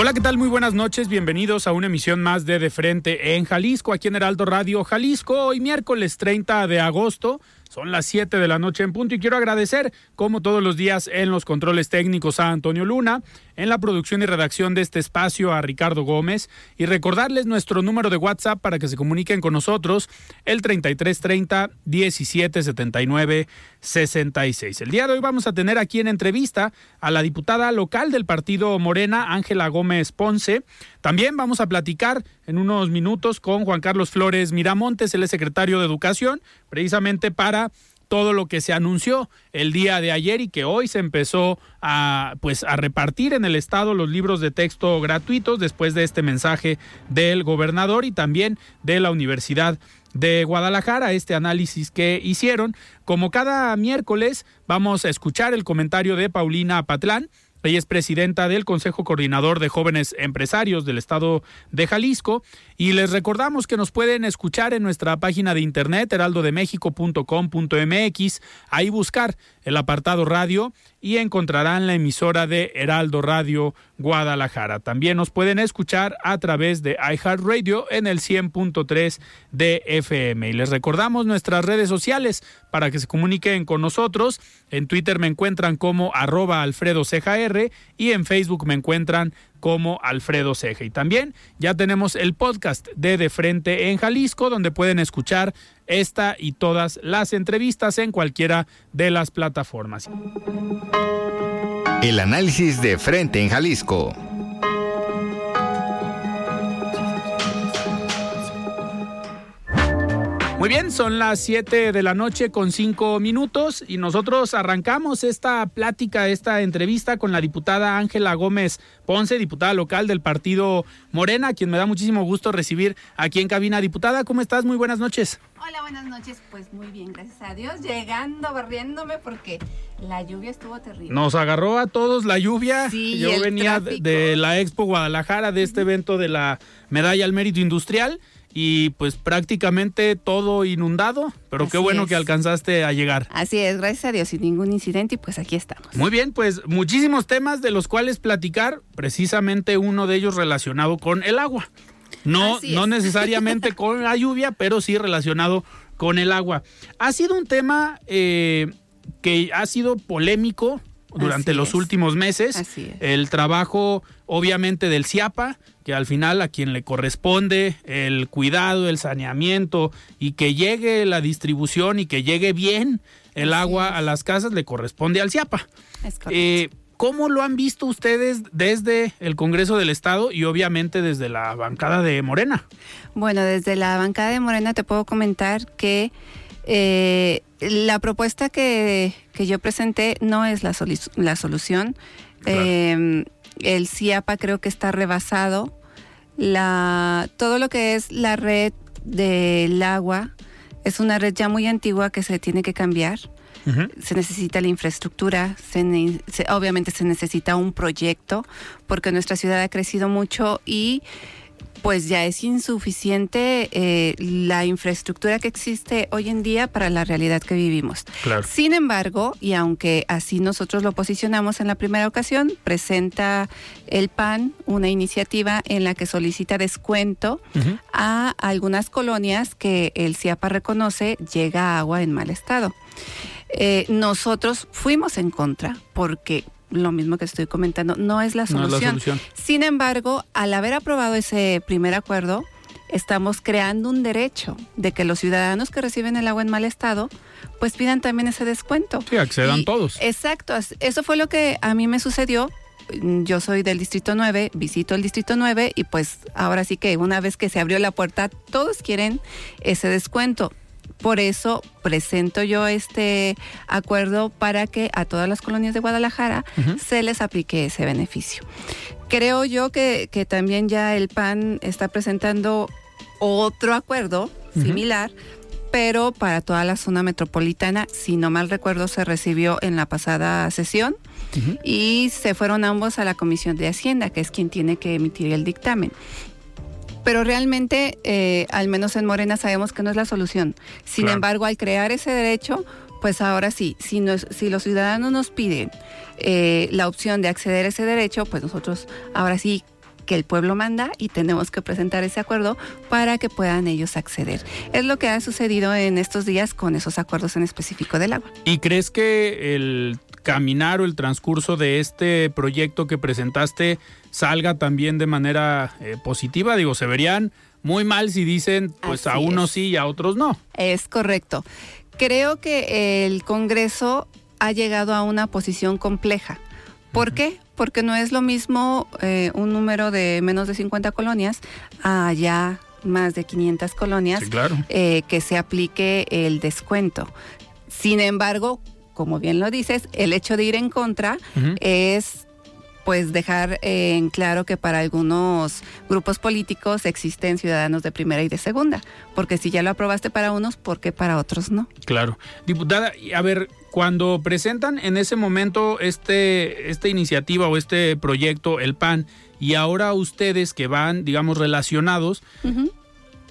Hola, ¿qué tal? Muy buenas noches. Bienvenidos a una emisión más de De Frente en Jalisco, aquí en Heraldo Radio Jalisco. Hoy miércoles 30 de agosto. Son las 7 de la noche en punto y quiero agradecer, como todos los días, en los controles técnicos a Antonio Luna, en la producción y redacción de este espacio a Ricardo Gómez y recordarles nuestro número de WhatsApp para que se comuniquen con nosotros, el 3330 1779 66. El día de hoy vamos a tener aquí en entrevista a la diputada local del partido Morena, Ángela Gómez Ponce. También vamos a platicar en unos minutos con Juan Carlos Flores Miramontes, el secretario de Educación, precisamente para todo lo que se anunció el día de ayer y que hoy se empezó a pues a repartir en el estado los libros de texto gratuitos después de este mensaje del gobernador y también de la Universidad de Guadalajara, este análisis que hicieron. Como cada miércoles vamos a escuchar el comentario de Paulina Patlán, ella es presidenta del Consejo Coordinador de Jóvenes Empresarios del Estado de Jalisco y les recordamos que nos pueden escuchar en nuestra página de internet heraldodemexico.com.mx, ahí buscar el apartado radio y encontrarán la emisora de Heraldo Radio Guadalajara. También nos pueden escuchar a través de iHeartRadio en el 100.3 de FM. Y les recordamos nuestras redes sociales para que se comuniquen con nosotros. En Twitter me encuentran como arroba Alfredo y en Facebook me encuentran como Alfredo Ceja. Y también ya tenemos el podcast de De Frente en Jalisco, donde pueden escuchar esta y todas las entrevistas en cualquiera de las plataformas. El análisis de Frente en Jalisco. Muy bien, son las 7 de la noche con 5 minutos y nosotros arrancamos esta plática, esta entrevista con la diputada Ángela Gómez Ponce, diputada local del partido Morena, quien me da muchísimo gusto recibir aquí en cabina. Diputada, ¿cómo estás? Muy buenas noches. Hola, buenas noches. Pues muy bien, gracias a Dios. Llegando, barriéndome porque la lluvia estuvo terrible. Nos agarró a todos la lluvia. Sí, Yo venía tráfico. de la Expo Guadalajara, de este evento de la Medalla al Mérito Industrial y pues prácticamente todo inundado, pero qué bueno es. que alcanzaste a llegar. Así es, gracias a Dios, sin ningún incidente y pues aquí estamos. Muy bien, pues muchísimos temas de los cuales platicar, precisamente uno de ellos relacionado con el agua. No, no necesariamente con la lluvia, pero sí relacionado con el agua. Ha sido un tema eh, que ha sido polémico durante Así los es. últimos meses. Así es. El trabajo, obviamente, del CIAPA, que al final a quien le corresponde el cuidado, el saneamiento y que llegue la distribución y que llegue bien el agua a las casas, le corresponde al CIAPA. Es. Eh, ¿Cómo lo han visto ustedes desde el Congreso del Estado y obviamente desde la bancada de Morena? Bueno, desde la bancada de Morena te puedo comentar que eh, la propuesta que, que yo presenté no es la, soli- la solución. Claro. Eh, el CIAPA creo que está rebasado. La, todo lo que es la red del agua es una red ya muy antigua que se tiene que cambiar. se necesita la infraestructura, se ne- se- obviamente se necesita un proyecto, porque nuestra ciudad ha crecido mucho y pues ya es insuficiente eh, la infraestructura que existe hoy en día para la realidad que vivimos. Claro. Sin embargo, y aunque así nosotros lo posicionamos en la primera ocasión, presenta el PAN una iniciativa en la que solicita descuento a algunas colonias que el CIAPA reconoce llega agua en mal estado. Eh, nosotros fuimos en contra porque lo mismo que estoy comentando, no es la No es solución. la solución. Sin embargo, al haber aprobado ese primer acuerdo, estamos creando un derecho de que los ciudadanos que reciben el agua en mal estado, pues pidan también ese descuento. Sí, accedan Y- todos. Exacto, eso fue lo que a mí me sucedió. Yo soy del Distrito 9, visito el Distrito 9 y pues ahora sí que una vez que se abrió la puerta, todos quieren ese descuento. Por eso presento yo este acuerdo para que a todas las colonias de Guadalajara se les aplique ese beneficio. Creo yo que, que también ya el PAN está presentando otro acuerdo similar, pero para toda la zona metropolitana, si no mal recuerdo, se recibió en la pasada sesión y se fueron ambos a la Comisión de Hacienda, que es quien tiene que emitir el dictamen. Pero realmente, eh, al menos en Morena, sabemos que no es la solución. Sin Claro. embargo, al crear ese derecho, pues ahora sí, si, nos- si los ciudadanos nos piden eh, la opción de acceder a ese derecho, pues nosotros ahora sí que el pueblo manda y tenemos que presentar ese acuerdo para que puedan ellos acceder. Es lo que ha sucedido en estos días con esos acuerdos en específico del agua. ¿Y crees que el caminar o el transcurso de este proyecto que presentaste salga también de manera eh, positiva? Digo, se verían muy mal si dicen, pues a unos es. sí y a otros no. Es correcto. Creo que el Congreso ha llegado a una posición compleja. ¿Por qué? Porque no es lo mismo eh, un número de menos de 50 colonias a ya más de 500 colonias Sí, claro. eh, que se aplique el descuento. Sin embargo, como bien lo dices, el hecho de ir en contra es pues dejar eh, en claro que para algunos grupos políticos existen ciudadanos de primera y de segunda, porque si ya lo aprobaste para unos, ¿por qué para otros no? Claro. Diputada, a ver, cuando presentan en ese momento este, esta iniciativa o este proyecto, el PAN, y ahora ustedes que van, digamos, relacionados.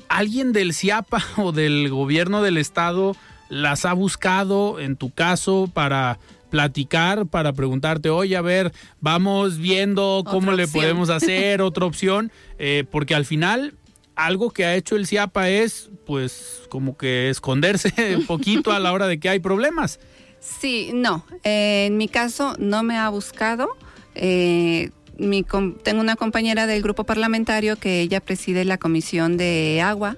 ¿alguien del CIAPA o del gobierno del estado las ha buscado en tu caso para platicar, para preguntarte, oye, a ver, vamos viendo cómo le podemos hacer otra opción? Eh, porque al final algo que ha hecho el CIAPA es, pues, como que esconderse un poquito a la hora de que hay problemas. Sí, no. Eh, en mi caso no me ha buscado. Eh, mi com- tengo una compañera del grupo parlamentario que ella preside la comisión de agua.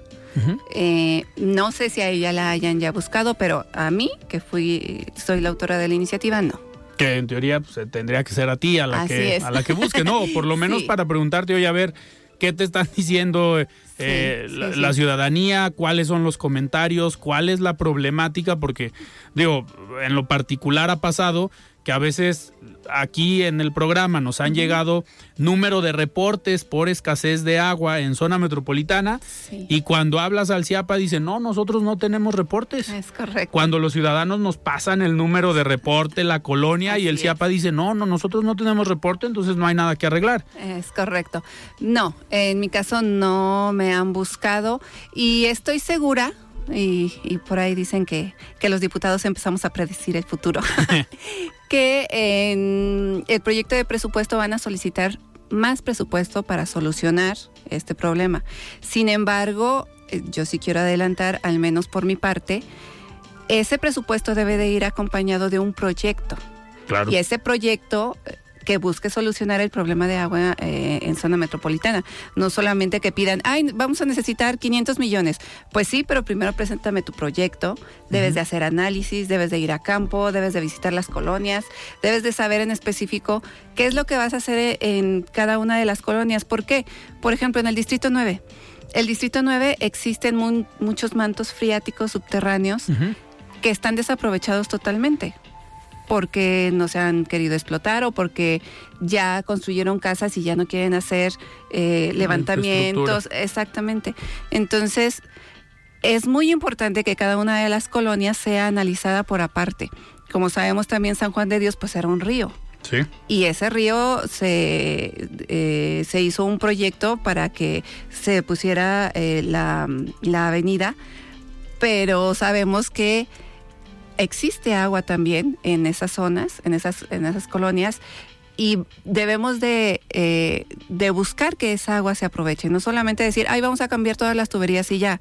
Eh, no sé si a ella la hayan ya buscado, pero a mí, que fui, soy la autora de la iniciativa, no. Que en teoría pues, tendría que ser a ti a la Así que es. a la que busque, no, por lo menos Sí. para preguntarte, oye, a ver, ¿qué te están diciendo eh, Sí, la, sí, la ciudadanía? ¿Cuáles son los comentarios? ¿Cuál es la problemática? Porque, digo, en lo particular ha pasado que a veces aquí en el programa nos han llegado número de reportes por escasez de agua en zona metropolitana Sí. y cuando hablas al CIAPA dicen, no, nosotros no tenemos reportes. Es correcto. Cuando los ciudadanos nos pasan el número de reporte, la colonia, y el CIAPA dice, no, no, nosotros no tenemos reporte, entonces no hay nada que arreglar. Es correcto. No, en mi caso no me han buscado y estoy segura, y, y por ahí dicen que, que los diputados empezamos a predecir el futuro, que en el proyecto de presupuesto van a solicitar más presupuesto para solucionar este problema. Sin embargo, eh, yo sí quiero adelantar, al menos por mi parte, ese presupuesto debe de ir acompañado de un proyecto. Claro. Y ese proyecto eh, que busque solucionar el problema de agua eh, en zona metropolitana. No solamente que pidan, ay, vamos a necesitar 500 millones. Pues sí, pero primero preséntame tu proyecto. Debes de hacer análisis, debes de ir a campo, debes de visitar las colonias, debes de saber en específico qué es lo que vas a hacer en cada una de las colonias. ¿Por qué? Por ejemplo, en el Distrito 9. El Distrito 9 existen mu- muchos mantos freáticos subterráneos que están desaprovechados totalmente porque no se han querido explotar o porque ya construyeron casas y ya no quieren hacer eh, levantamientos. Exactamente. Entonces, es muy importante que cada una de las colonias sea analizada por aparte. Como sabemos también San Juan de Dios pues era un río Sí. Y ese río se, eh, se hizo un proyecto para que se pusiera eh, la, la avenida, pero sabemos que existe agua también en esas zonas, en esas, en esas colonias, y debemos de, eh, de buscar que esa agua se aproveche, no solamente decir, ay, vamos a cambiar todas las tuberías y ya.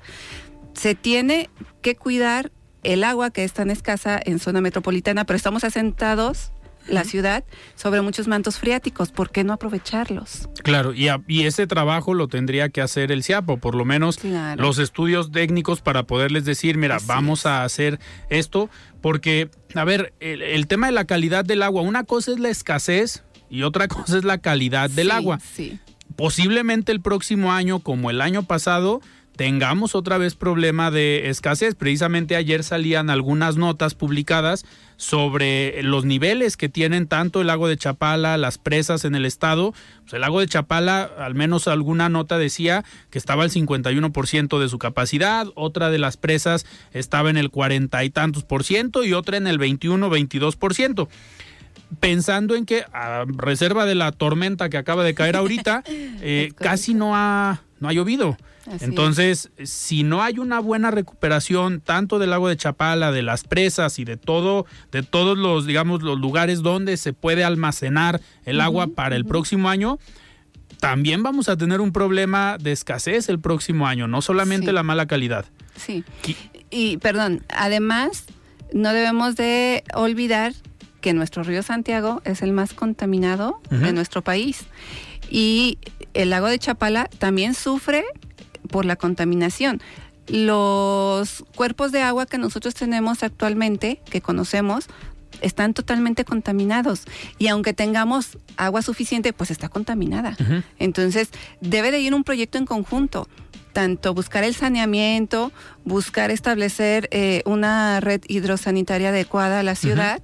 Se tiene que cuidar el agua que es tan escasa en zona metropolitana, pero estamos asentados la ciudad sobre muchos mantos freáticos. ¿Por qué no aprovecharlos? Claro, y, a- y ese trabajo lo tendría que hacer el CIAPO, por lo menos Claro. los estudios técnicos para poderles decir, mira, Así vamos es. a hacer esto, porque, a ver, el, el tema de la calidad del agua, una cosa es la escasez y otra cosa es la calidad del Sí, agua. Sí. Posiblemente el próximo año, como el año pasado, tengamos otra vez problema de escasez. Precisamente ayer salían algunas notas publicadas sobre los niveles que tienen tanto el lago de Chapala, las presas en el estado. Pues el lago de Chapala, al menos alguna nota decía que estaba al 51% de su capacidad, otra de las presas estaba en el cuarenta y tantos por ciento y otra en el 21, 22 por ciento pensando en que a reserva de la tormenta que acaba de caer ahorita, eh, casi no ha, no ha llovido. Así Entonces, si no hay una buena recuperación tanto del lago de Chapala, de las presas y de todo, de todos los, digamos, los lugares donde se puede almacenar el agua para el próximo año, también vamos a tener un problema de escasez el próximo año, no solamente Sí. la mala calidad. Sí. Y- Y perdón, además, no debemos de olvidar que nuestro río Santiago es el más contaminado de nuestro país. Y el lago de Chapala también sufre por la contaminación. Los cuerpos de agua que nosotros tenemos actualmente, que conocemos, están totalmente contaminados. Y aunque tengamos agua suficiente, pues está contaminada. Entonces, debe de ir un proyecto en conjunto, tanto buscar el saneamiento, buscar establecer eh, una red hidrosanitaria adecuada a la ciudad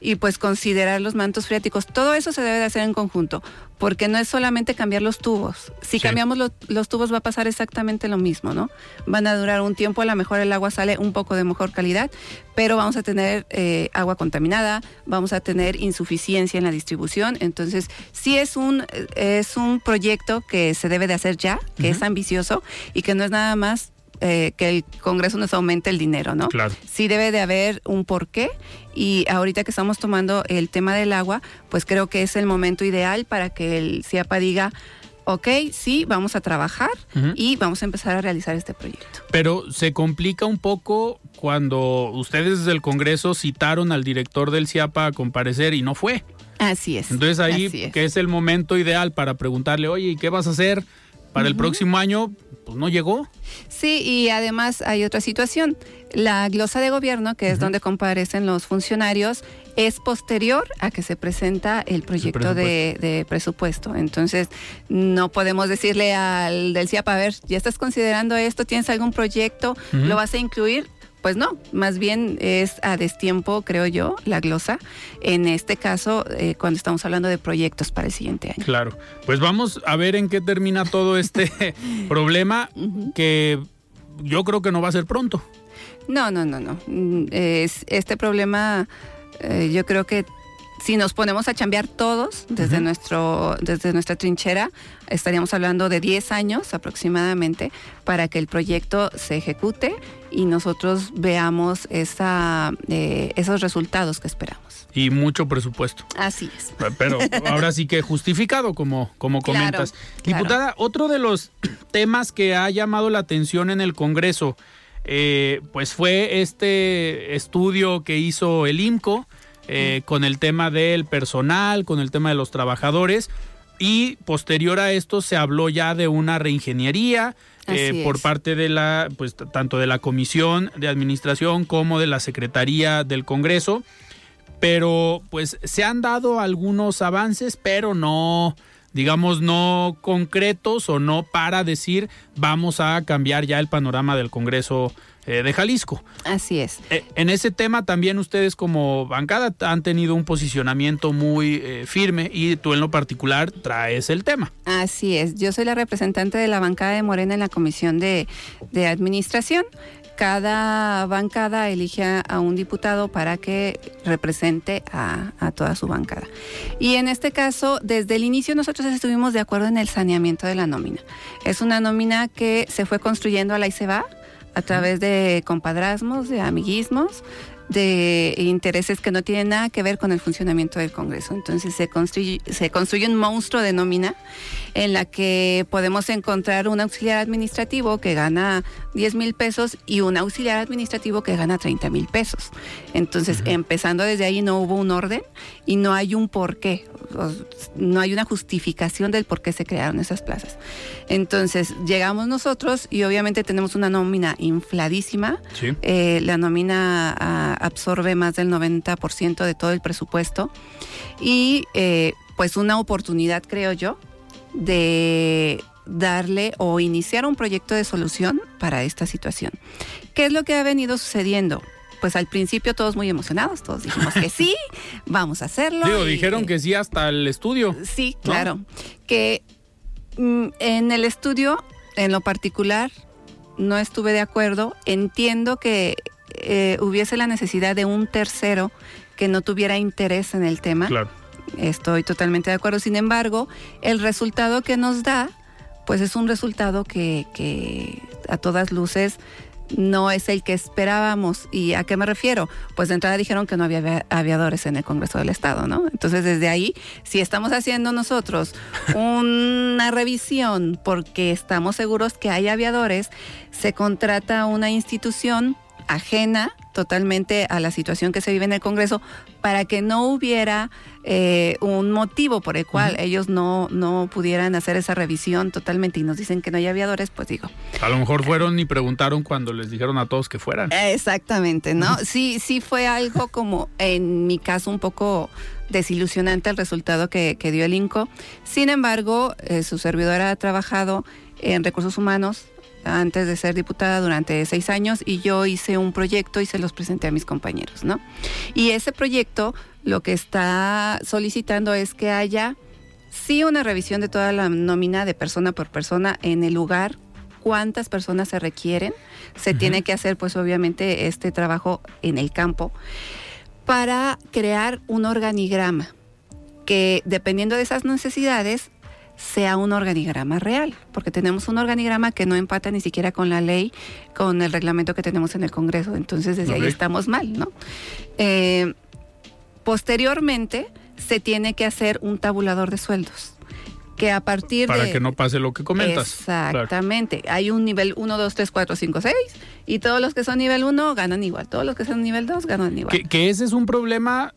y pues considerar los mantos freáticos. Todo eso se debe de hacer en conjunto, porque no es solamente cambiar los tubos. Si Sí. cambiamos los, los tubos va a pasar exactamente lo mismo, ¿no? Van a durar un tiempo, a lo mejor el agua sale un poco de mejor calidad, pero vamos a tener eh, agua contaminada, vamos a tener insuficiencia en la distribución. Entonces, sí es un, es un proyecto que se debe de hacer ya, que es ambicioso y que no es nada más eh, que el Congreso nos aumente el dinero, ¿no? Claro. Sí debe de haber un porqué y ahorita que estamos tomando el tema del agua, pues creo que es el momento ideal para que el CIAPA diga, ok, sí, vamos a trabajar y vamos a empezar a realizar este proyecto. Pero se complica un poco cuando ustedes desde el Congreso citaron al director del CIAPA a comparecer y no fue. Así es. Entonces ahí, es. que es el momento ideal para preguntarle, oye, ¿y qué vas a hacer para el próximo año? Pues no llegó. Sí, y además hay otra situación. La glosa de gobierno, que es donde comparecen los funcionarios, es posterior a que se presenta el proyecto de, de presupuesto. Entonces, no podemos decirle al del CIAP, a ver, ¿ya estás considerando esto? ¿Tienes algún proyecto? ¿Lo vas a incluir? Pues no, más bien es a destiempo, creo yo, la glosa. En este caso, eh, cuando estamos hablando de proyectos para el siguiente año. Claro. Pues vamos a ver en qué termina todo este problema que yo creo que no va a ser pronto. No, no, no, no. Mm, Es, este problema, eh, yo creo que si nos ponemos a chambear todos desde, nuestro, desde nuestra trinchera, estaríamos hablando de 10 años aproximadamente para que el proyecto se ejecute y nosotros veamos esa, eh, esos resultados que esperamos. Y mucho presupuesto. Así es. Pero ahora sí que justificado, como, como comentas. claro. Diputada, otro de los temas que ha llamado la atención en el Congreso, eh, pues fue este estudio que hizo el IMCO eh, con el tema del personal, con el tema de los trabajadores. Y posterior a esto se habló ya de una reingeniería eh, por parte de la, pues tanto de la Comisión de Administración como de la Secretaría del Congreso pero pues se han dado algunos avances, pero no, digamos, no concretos o no para decir vamos a cambiar ya el panorama del Congreso eh, de Jalisco. Así es. Eh, en ese tema también ustedes como bancada han tenido un posicionamiento muy eh, firme y tú en lo particular traes el tema. Así es, yo soy la representante de la bancada de Morena en la Comisión de, de Administración. Cada bancada elige a, un diputado para que represente a, toda su bancada. Y en este caso, desde el inicio nosotros estuvimos de acuerdo en el saneamiento de la nómina. Es una nómina que se fue construyendo a la va a través de compadrazmos, de amiguismos, de intereses que no tienen nada que ver con el funcionamiento del Congreso. Entonces se construye, se construye un monstruo de nómina en la que podemos encontrar un auxiliar administrativo que gana 10 mil pesos y un auxiliar administrativo que gana 30 mil pesos. Entonces, empezando desde ahí no hubo un orden y no hay un porqué, no hay una justificación del por qué se crearon esas plazas. Entonces, llegamos nosotros y obviamente tenemos una nómina infladísima. Eh, la nómina ah, absorbe más del 90% de todo el presupuesto y eh, pues una oportunidad, creo yo, de darle o iniciar un proyecto de solución para esta situación. ¿Qué es lo que ha venido sucediendo? Pues al principio todos muy emocionados, todos dijimos que sí, vamos a hacerlo. Digo, dijeron que sí hasta el estudio. Sí, claro. Que mm, en el estudio, en lo particular, no estuve de acuerdo. Entiendo que eh, hubiese la necesidad de un tercero que no tuviera interés en el tema. Claro Estoy totalmente de acuerdo. Sin embargo, el resultado que nos da, pues es un resultado que, que a todas luces no es el que esperábamos. ¿Y a qué me refiero? Pues de entrada dijeron que no había aviadores en el Congreso del Estado, ¿no? Entonces desde ahí, si estamos haciendo nosotros una revisión porque estamos seguros que hay aviadores, se contrata una institución ajena totalmente a la situación que se vive en el Congreso para que no hubiera eh, un motivo por el cual ellos no, no pudieran hacer esa revisión totalmente y nos dicen que no hay aviadores, pues digo. A lo mejor fueron y preguntaron cuando les dijeron a todos que fueran. Exactamente, ¿no? Sí, sí fue algo como, en mi caso, un poco desilusionante el resultado que, dio el INCO. Sin embargo, eh, su servidora ha trabajado en recursos humanos antes de ser diputada durante seis años y yo hice un proyecto y se los presenté a mis compañeros, ¿no? Y ese proyecto lo que está solicitando es que haya sí una revisión de toda la nómina de persona por persona en el lugar, cuántas personas se requieren, se tiene que hacer pues obviamente este trabajo en el campo para crear un organigrama que dependiendo de esas necesidades sea un organigrama real, porque tenemos un organigrama que no empata ni siquiera con la ley, con el reglamento que tenemos en el Congreso. Entonces, desde ahí estamos mal, ¿no? Eh, posteriormente, se tiene que hacer un tabulador de sueldos que a partir Para de... que no pase lo que comentas. Exactamente. Hay un nivel 1, 2, 3, 4, 5, 6 y todos los que son nivel 1 ganan igual. Todos los que son nivel 2 ganan igual. que ese es un problema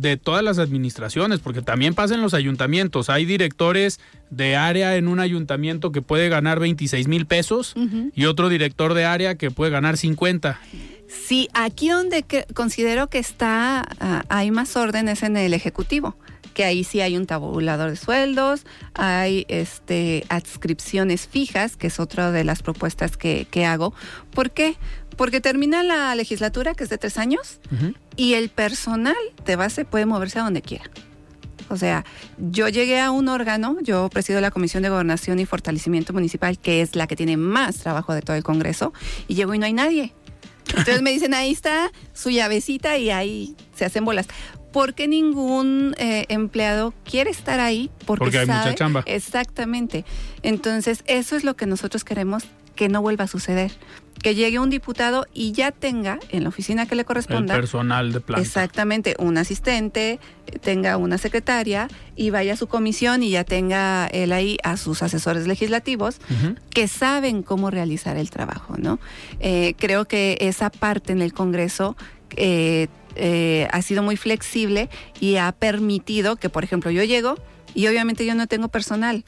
de todas las administraciones, porque también pasa en los ayuntamientos. Hay directores de área en un ayuntamiento que puede ganar 26 mil pesos y otro director de área que puede ganar 50. Sí, aquí donde considero que está, ah, hay más órdenes en el Ejecutivo que ahí sí hay un tabulador de sueldos, hay este adscripciones fijas, que es otra de las propuestas que, que hago. ¿Por qué? Porque termina la legislatura, que es de tres años, y el personal de base puede moverse a donde quiera. O sea, yo llegué a un órgano, yo presido la Comisión de Gobernación y Fortalecimiento Municipal, que es la que tiene más trabajo de todo el Congreso, y llego y no hay nadie. Entonces me dicen, ahí está su llavecita y ahí se hacen bolas. ¿Por qué ningún eh, empleado quiere estar ahí? Porque, hay mucha chamba. Exactamente. Entonces, eso es lo que nosotros queremos que no vuelva a suceder. Que llegue un diputado y ya tenga en la oficina que le corresponda. El personal de planta. Exactamente, un asistente, tenga una secretaria y vaya a su comisión y ya tenga él ahí a sus asesores legislativos que saben cómo realizar el trabajo, ¿no? Eh, creo que esa parte en el Congreso eh, eh, ha sido muy flexible y ha permitido que, por ejemplo, yo llego y obviamente yo no tengo personal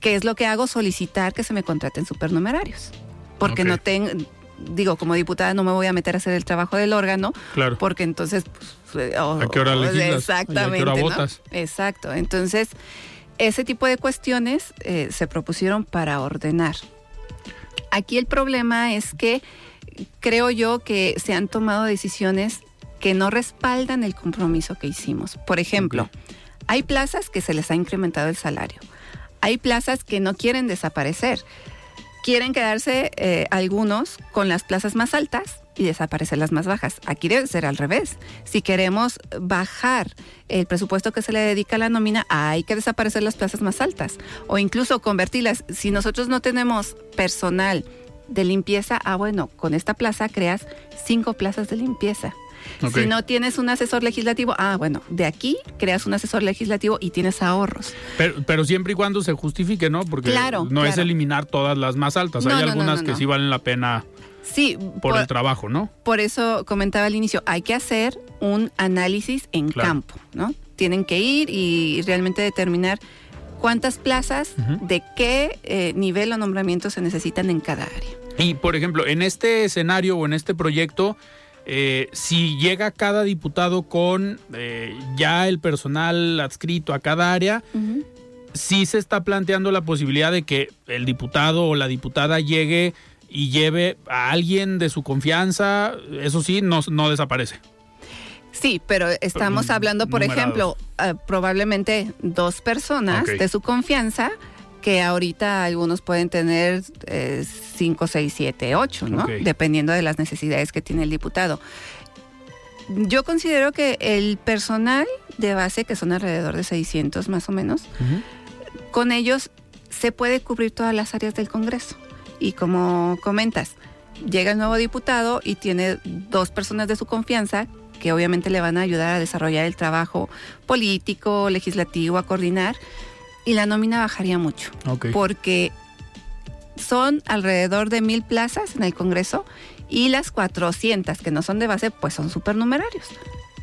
¿Qué es lo que hago? Solicitar que se me contraten supernumerarios. Porque no tengo, digo, como diputada no me voy a meter a hacer el trabajo del órgano. Claro. Porque entonces... Pues, ¿A qué hora legislas? Exactamente. ¿A qué hora votas? Exacto. Entonces, ese tipo de cuestiones eh, se propusieron para ordenar. Aquí el problema es que creo yo que se han tomado decisiones que no respaldan el compromiso que hicimos. Por ejemplo, hay plazas que se les ha incrementado el salario hay plazas que no quieren desaparecer. quieren quedarse eh, algunos con las plazas más altas y desaparecer las más bajas. Aquí debe ser al revés. Si queremos bajar el presupuesto que se le dedica a la nómina, hay que desaparecer las plazas más altas o incluso convertirlas. Si nosotros no tenemos personal de limpieza, ah, bueno, con esta plaza creas cinco plazas de limpieza. Si no tienes un asesor legislativo, ah, bueno, de aquí creas un asesor legislativo y tienes ahorros. Pero, pero siempre y cuando se justifique, ¿no? Porque Claro, no es eliminar todas las más altas. No, Hay no, algunas no, que sí valen la pena Sí, por, el trabajo, ¿no? por eso comentaba al inicio, hay que hacer un análisis en Claro. campo, ¿no? Tienen que ir y realmente determinar cuántas plazas, de qué eh, nivel o nombramiento se necesitan en cada área. Y, por ejemplo, en este escenario o en este proyecto, eh, si llega cada diputado con eh, ya el personal adscrito a cada área, sí se está planteando la posibilidad de que el diputado o la diputada llegue y lleve a alguien de su confianza, eso sí, no, no desaparece. Sí, pero estamos hablando, por numerados. ejemplo, eh, probablemente dos personas de su confianza que ahorita algunos pueden tener eh, cinco, seis, siete, ocho, ¿no? Ok. Dependiendo de las necesidades que tiene el diputado. Yo considero que el personal de base, que son alrededor de 600 más o menos, con ellos se puede cubrir todas las áreas del Congreso. Y como comentas, llega el nuevo diputado y tiene dos personas de su confianza que obviamente le van a ayudar a desarrollar el trabajo político, legislativo, a coordinar, y la nómina bajaría mucho, porque son alrededor de mil plazas en el Congreso y las 400 que no son de base, pues son supernumerarios.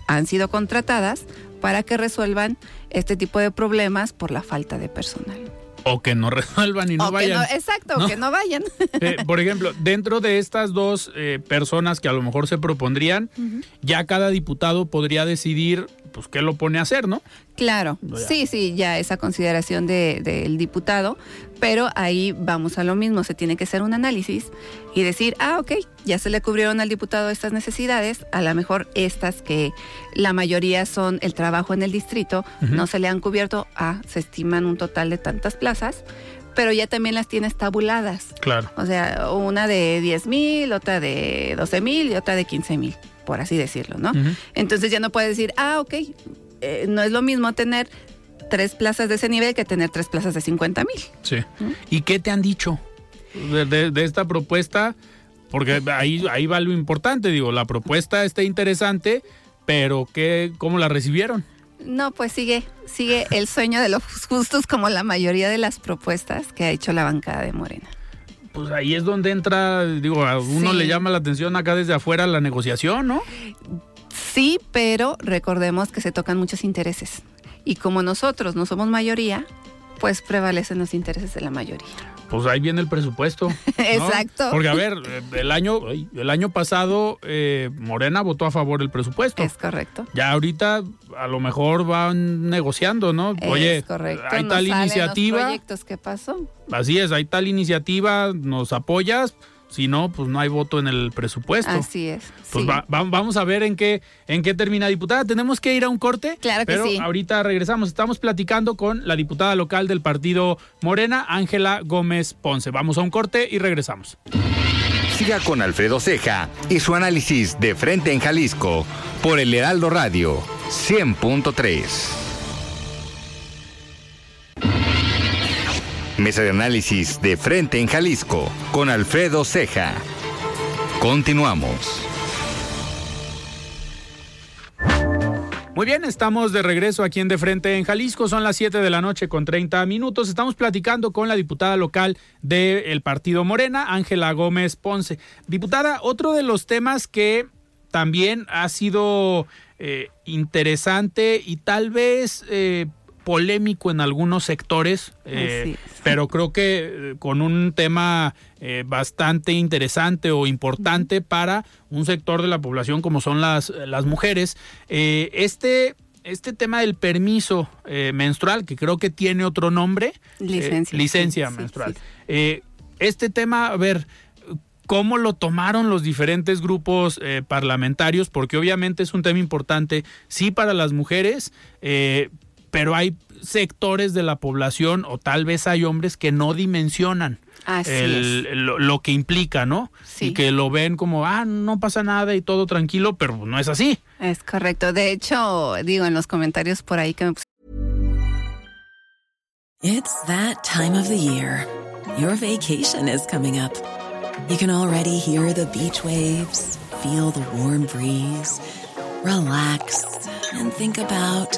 Han sido contratadas para que resuelvan este tipo de problemas por la falta de personal. O que no resuelvan y no O vayan. no- exacto, No. que no vayan. Eh, por ejemplo, dentro de estas dos eh, personas que a lo mejor se propondrían, ya cada diputado podría decidir pues qué lo pone a hacer, ¿no? Claro, Ya. sí, sí, ya esa consideración de- del diputado, pero ahí vamos a lo mismo, se tiene que hacer un análisis y decir, ah, ok, ya se le cubrieron al diputado estas necesidades, a lo mejor estas que la mayoría son el trabajo en el distrito, no se le han cubierto, ah, se estiman un total de tantas plazas, pero ya también las tienes tabuladas. Claro. O sea, una de 10 mil, otra de 12 mil y otra de 15 mil, por así decirlo, ¿no? Entonces ya no puedes decir, ah, ok, eh, no es lo mismo tener tres plazas de ese nivel que tener tres plazas de 50 mil. Sí. ¿Y qué te han dicho de, de- de esta propuesta? Porque ahí, ahí va lo importante, digo, la propuesta está interesante, pero ¿qué, ¿cómo la recibieron? No, pues sigue, sigue el sueño de los justos como la mayoría de las propuestas que ha hecho la bancada de Morena. Pues ahí es donde entra, digo, a uno Sí. le llama la atención acá desde afuera la negociación, ¿no? Sí, pero recordemos que se tocan muchos intereses. Y como nosotros no somos mayoría, pues prevalecen los intereses de la mayoría. Pues ahí viene el presupuesto. ¿no? Exacto. Porque a ver, el año, el año pasado eh, Morena votó a favor del presupuesto. Es correcto. Ya ahorita a lo mejor van negociando, ¿no? Oye, es correcto. hay Nos tal los iniciativa, proyectos que pasó. así es, hay tal iniciativa, nos apoyas, si no, pues no hay voto en el presupuesto. Así es. Pues sí. va- va- vamos a ver en qué, en qué termina diputada. Tenemos que ir a un corte. Claro que pero sí. ahorita regresamos. Estamos platicando con la diputada local del partido Morena, Ángela Gómez Ponce. Vamos a un corte y regresamos. Siga con Alfredo Ceja y su análisis de frente en Jalisco por el Heraldo Radio 100.3. Mesa de análisis de frente en Jalisco con Alfredo Ceja. Continuamos. Muy bien, estamos de regreso aquí en De Frente en Jalisco. Son las 7 de la noche con 30 minutos. Estamos platicando con la diputada local del partido Morena, Ángela Gómez Ponce. Diputada, otro de los temas que también ha sido eh, interesante y tal vez eh, polémico en algunos sectores, eh, pero creo que eh, con un tema eh, bastante interesante o importante para un sector de la población como son las, las mujeres. Eh, este, este tema del permiso eh, menstrual, que creo que tiene otro nombre, eh, Licencia, licencia sí, menstrual. sí. Eh, este tema, a ver, cómo lo tomaron los diferentes grupos parlamentarios, porque obviamente es un tema importante, sí para las mujeres, pero hay sectores de la población o tal vez hay hombres que no dimensionan el- lo, lo que implica, ¿no? Sí. Y que lo ven como, ah, no pasa nada y todo tranquilo, pero no es así. Es correcto. De hecho, digo en los comentarios por ahí que me It's that time of the year. Your vacation is coming up. You can already hear the beach waves, feel the warm breeze, relax, and think about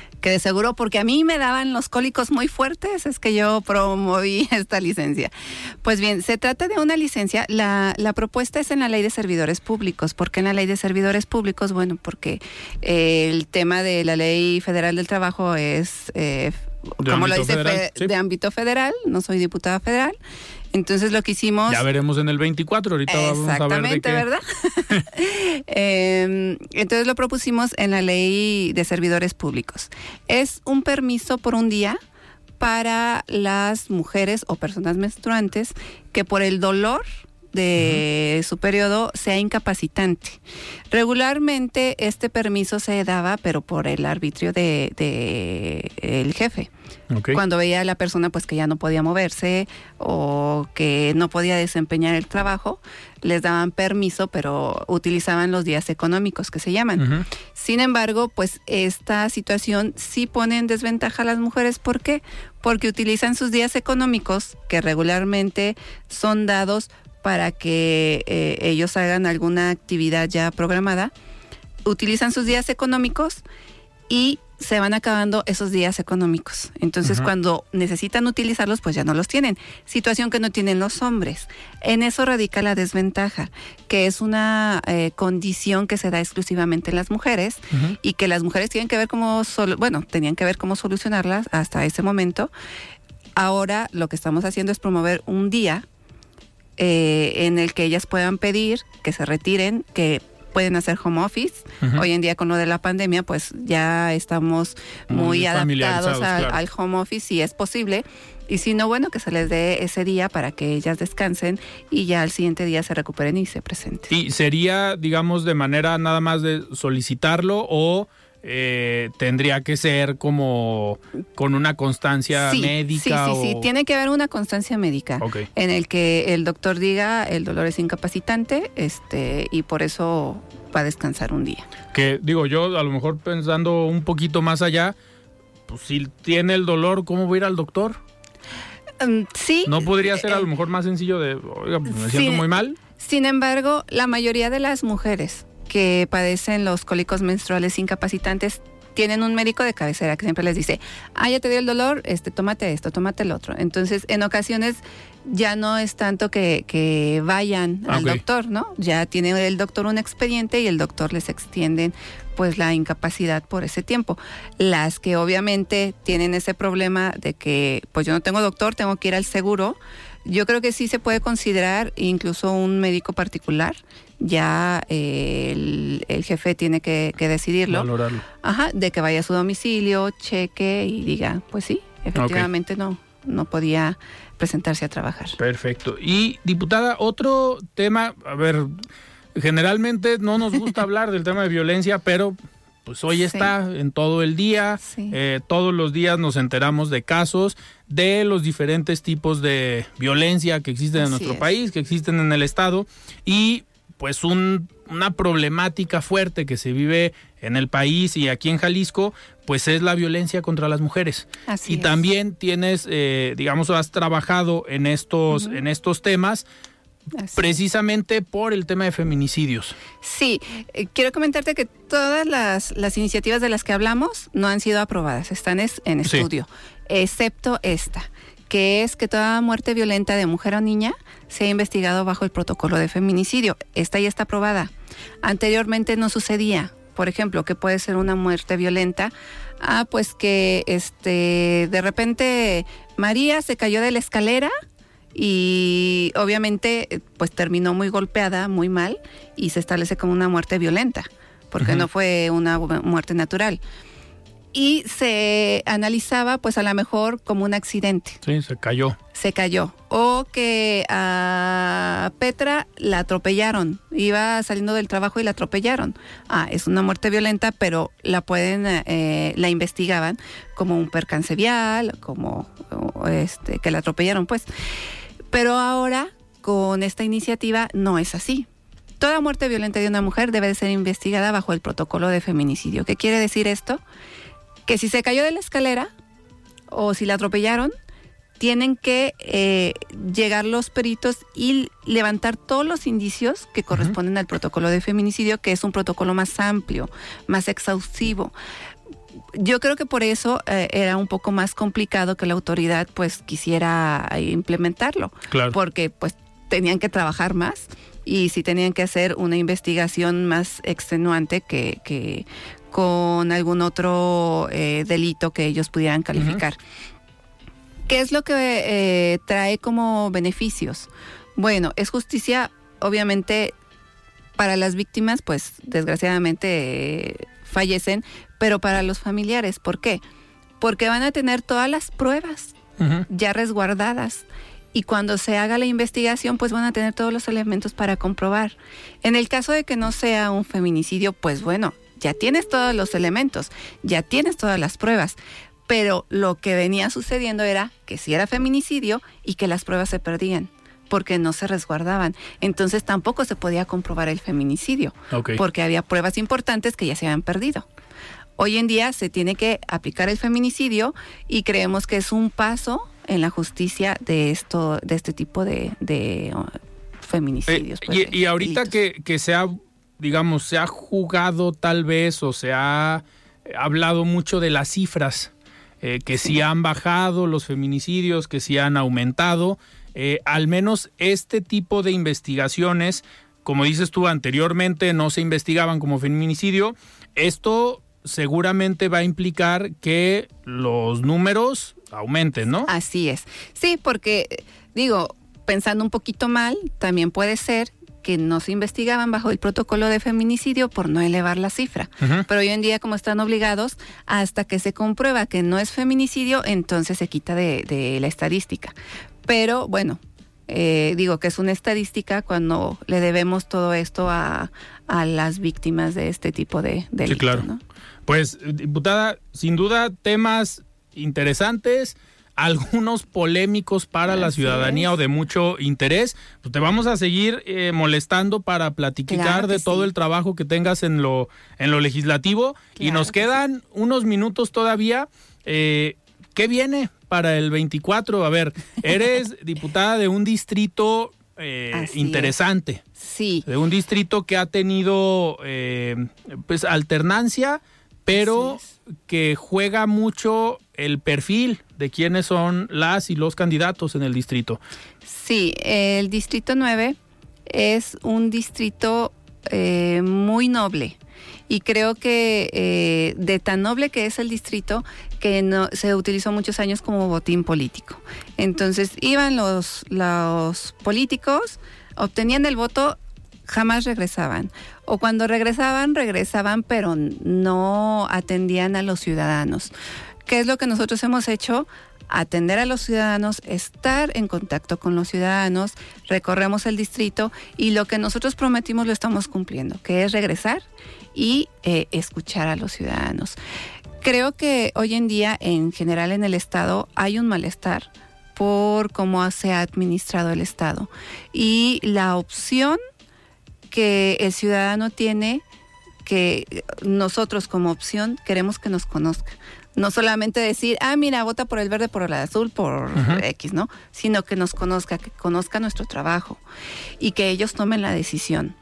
que de seguro, porque a mí me daban los cólicos muy fuertes, es que yo promoví esta licencia. Pues bien, se trata de una licencia, la, la propuesta es en la ley de servidores públicos. ¿Por qué en la ley de servidores públicos? Bueno, porque eh, el tema de la ley federal del trabajo es, eh, como lo dice, federal, fe- sí. de ámbito federal, no soy diputada federal. Entonces lo que hicimos... Ya veremos en el 24, ahorita vamos a ver de qué. ¿verdad? Eh, entonces lo propusimos en la ley de servidores públicos. Es un permiso por un día para las mujeres o personas menstruantes que por el dolor de su periodo sea incapacitante. Regularmente este permiso se daba, pero por el arbitrio de, de el jefe. Cuando veía a la persona pues que ya no podía moverse o que no podía desempeñar el trabajo, les daban permiso, pero utilizaban los días económicos que se llaman. Sin embargo, pues esta situación sí pone en desventaja a las mujeres. ¿Por qué? Porque utilizan sus días económicos, que regularmente son dados para que eh, ellos hagan alguna actividad ya programada, utilizan sus días económicos y se van acabando esos días económicos. Entonces, cuando necesitan utilizarlos, pues ya no los tienen. Situación que no tienen los hombres. En eso radica la desventaja, que es una eh, condición que se da exclusivamente en las mujeres y que las mujeres tienen que ver cómo, bueno, tenían que ver cómo solucionarlas hasta ese momento. Ahora lo que estamos haciendo es promover un día eh, en el que ellas puedan pedir que se retiren, que pueden hacer home office. Hoy en día con lo de la pandemia, pues ya estamos Muy muy, adaptados al, claro. al home office si es posible. Y si no, bueno, que se les dé ese día para que ellas descansen y ya al siguiente día se recuperen y se presenten. ¿Y sería, digamos, de manera nada más de solicitarlo o eh, tendría que ser como con una constancia sí, médica? Sí, sí, sí. Tiene que haber una constancia médica en el que el doctor diga el dolor es incapacitante este, y por eso va a descansar un día. Que digo, yo a lo mejor pensando un poquito más allá, pues si tiene el dolor, ¿cómo voy a ir al doctor? Mm, sí. ¿No podría ser a lo eh, mejor más sencillo de, oiga, pues me siento muy mal? Sin embargo, la mayoría de las mujeres que padecen los cólicos menstruales incapacitantes tienen un médico de cabecera que siempre les dice, ah, ya te dio el dolor, este, tómate esto, tómate el otro. Entonces, en ocasiones ya no es tanto que, que vayan al doctor, ¿no? Ya tiene el doctor un expediente y el doctor les extiende pues la incapacidad por ese tiempo. Las que obviamente tienen ese problema de que pues yo no tengo doctor, tengo que ir al seguro, yo creo que sí se puede considerar incluso un médico particular. Ya eh, el, el jefe tiene que, que decidirlo. Valorarlo. Ajá, de que vaya a su domicilio, cheque y diga, pues sí, efectivamente no, no podía presentarse a trabajar. Perfecto. Y diputada, otro tema, a ver, generalmente no nos gusta hablar del tema de violencia, pero pues hoy Sí. está en todo el día, Sí. eh, todos los días nos enteramos de casos de los diferentes tipos de violencia que existen en nuestro es. país, que existen en el estado y pues un- una problemática fuerte que se vive en el país y aquí en Jalisco, pues es la violencia contra las mujeres. Así y es. también tienes, eh, digamos, has trabajado en estos, en estos temas, Así. precisamente por el tema de feminicidios. Sí, eh, quiero comentarte que todas las, las iniciativas de las que hablamos no han sido aprobadas, están es- en Sí. estudio, excepto esta, que es que toda muerte violenta de mujer o niña sea investigado bajo el protocolo de feminicidio. Esta ya está aprobada. Anteriormente no sucedía. Por ejemplo, que puede ser una muerte violenta. Ah, pues que este de repente María se cayó de la escalera y obviamente eh, pues terminó muy golpeada, muy mal y se establece como una muerte violenta, porque no fue una muerte natural. Y se analizaba pues a lo mejor como un accidente, Sí, se cayó. se cayó. O que a Petra la atropellaron, iba saliendo del trabajo y la atropellaron. Ah, es una muerte violenta, pero la pueden, eh, la investigaban como un percance vial, como este, que la atropellaron pues. Pero ahora, con esta iniciativa, no es así. Toda muerte violenta de una mujer debe de ser investigada bajo el protocolo de feminicidio. ¿Qué quiere decir esto? Que si se cayó de la escalera o si la atropellaron, tienen que eh, llegar los peritos y levantar todos los indicios que corresponden al protocolo de feminicidio, que es un protocolo más amplio, más exhaustivo. Yo creo que por eso eh, era un poco más complicado que la autoridad pues quisiera implementarlo, Claro. porque pues tenían que trabajar más y sí tenían que hacer una investigación más extenuante que, que con algún otro eh, delito que ellos pudieran calificar. ¿Qué es lo que eh, trae como beneficios? Bueno, es justicia, obviamente, para las víctimas, pues desgraciadamente fallecen, pero para los familiares, ¿por qué? Porque van a tener todas las pruebas ya resguardadas. Y cuando se haga la investigación, pues van a tener todos los elementos para comprobar. En el caso de que no sea un feminicidio, pues bueno, ya tienes todos los elementos, ya tienes todas las pruebas. Pero lo que venía sucediendo era que sí era feminicidio y que las pruebas se perdían porque no se resguardaban. Entonces tampoco se podía comprobar el feminicidio porque había pruebas importantes que ya se habían perdido. Hoy en día se tiene que aplicar el feminicidio y creemos que es un paso en la justicia de esto, de este tipo de, de, uh, feminicidios. Eh, pues, y, de y ahorita que, que se ha, digamos, se ha jugado tal vez o se ha hablado mucho de las cifras, eh, que si han bajado los feminicidios, que si han aumentado, eh, al menos este tipo de investigaciones, como dices tú anteriormente, no se investigaban como feminicidio, esto seguramente va a implicar que los números aumenten, ¿no? Así es. Sí, porque digo, pensando un poquito mal, también puede ser que no se investigaban bajo el protocolo de feminicidio por no elevar la cifra. Pero hoy en día, como están obligados, hasta que se comprueba que no es feminicidio, entonces se quita de, de la estadística. Pero bueno, eh, digo que es una estadística cuando le debemos todo esto a, a las víctimas de este tipo de delito. claro. ¿no? Pues, diputada, sin duda temas interesantes, algunos polémicos para la ciudadanía es. o de mucho interés. Pues te vamos a seguir eh, molestando para platicar Claro de todo sí. el trabajo que tengas en lo, en lo legislativo. y Claro nos que quedan unos minutos todavía. Eh, ¿Qué viene para el 24? A ver, eres diputada de un distrito eh, es. interesante Sí. de un distrito que ha tenido eh, pues alternancia, pero que juega mucho el perfil de quiénes son las y los candidatos en el distrito. Sí, el Distrito 9 es un distrito eh, muy noble y creo que eh, de tan noble que es el distrito que no, se utilizó muchos años como botín político. Entonces iban los, políticos, obtenían el voto, jamás regresaban. O cuando regresaban, regresaban, pero no atendían a los ciudadanos. ¿Qué es lo que nosotros hemos hecho? atender a los ciudadanos, estar en contacto con los ciudadanos, recorremos el distrito y lo que nosotros prometimos lo estamos cumpliendo, que es regresar y eh, escuchar a los ciudadanos. Creo que hoy en día, en general en el Estado, hay un malestar por cómo se ha administrado el Estado y la opción que el ciudadano tiene que nosotros como opción queremos que nos conozca. No solamente decir, ah, mira, vota por el verde, por el azul, por X, ¿no? Sino que nos conozca, que conozca nuestro trabajo y que ellos tomen la decisión.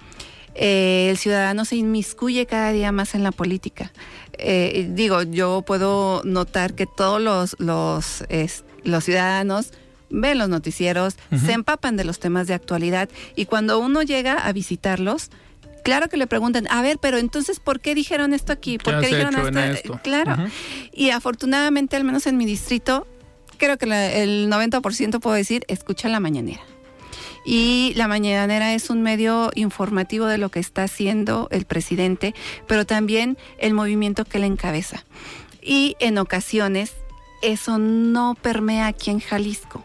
Eh, el ciudadano se inmiscuye cada día más en la política. Eh, digo, yo puedo notar que todos los, los, los ciudadanos ven los noticieros, se empapan de los temas de actualidad y cuando uno llega a visitarlos, claro que le preguntan, a ver, pero entonces, ¿por qué dijeron esto aquí? ¿Por qué, dijeron esto? Claro. Y afortunadamente, al menos en mi distrito, creo que el 90% puedo decir, escucha la mañanera. Y la mañanera es un medio informativo de lo que está haciendo el presidente, pero también el movimiento que le encabeza. Y en ocasiones eso no permea aquí en Jalisco,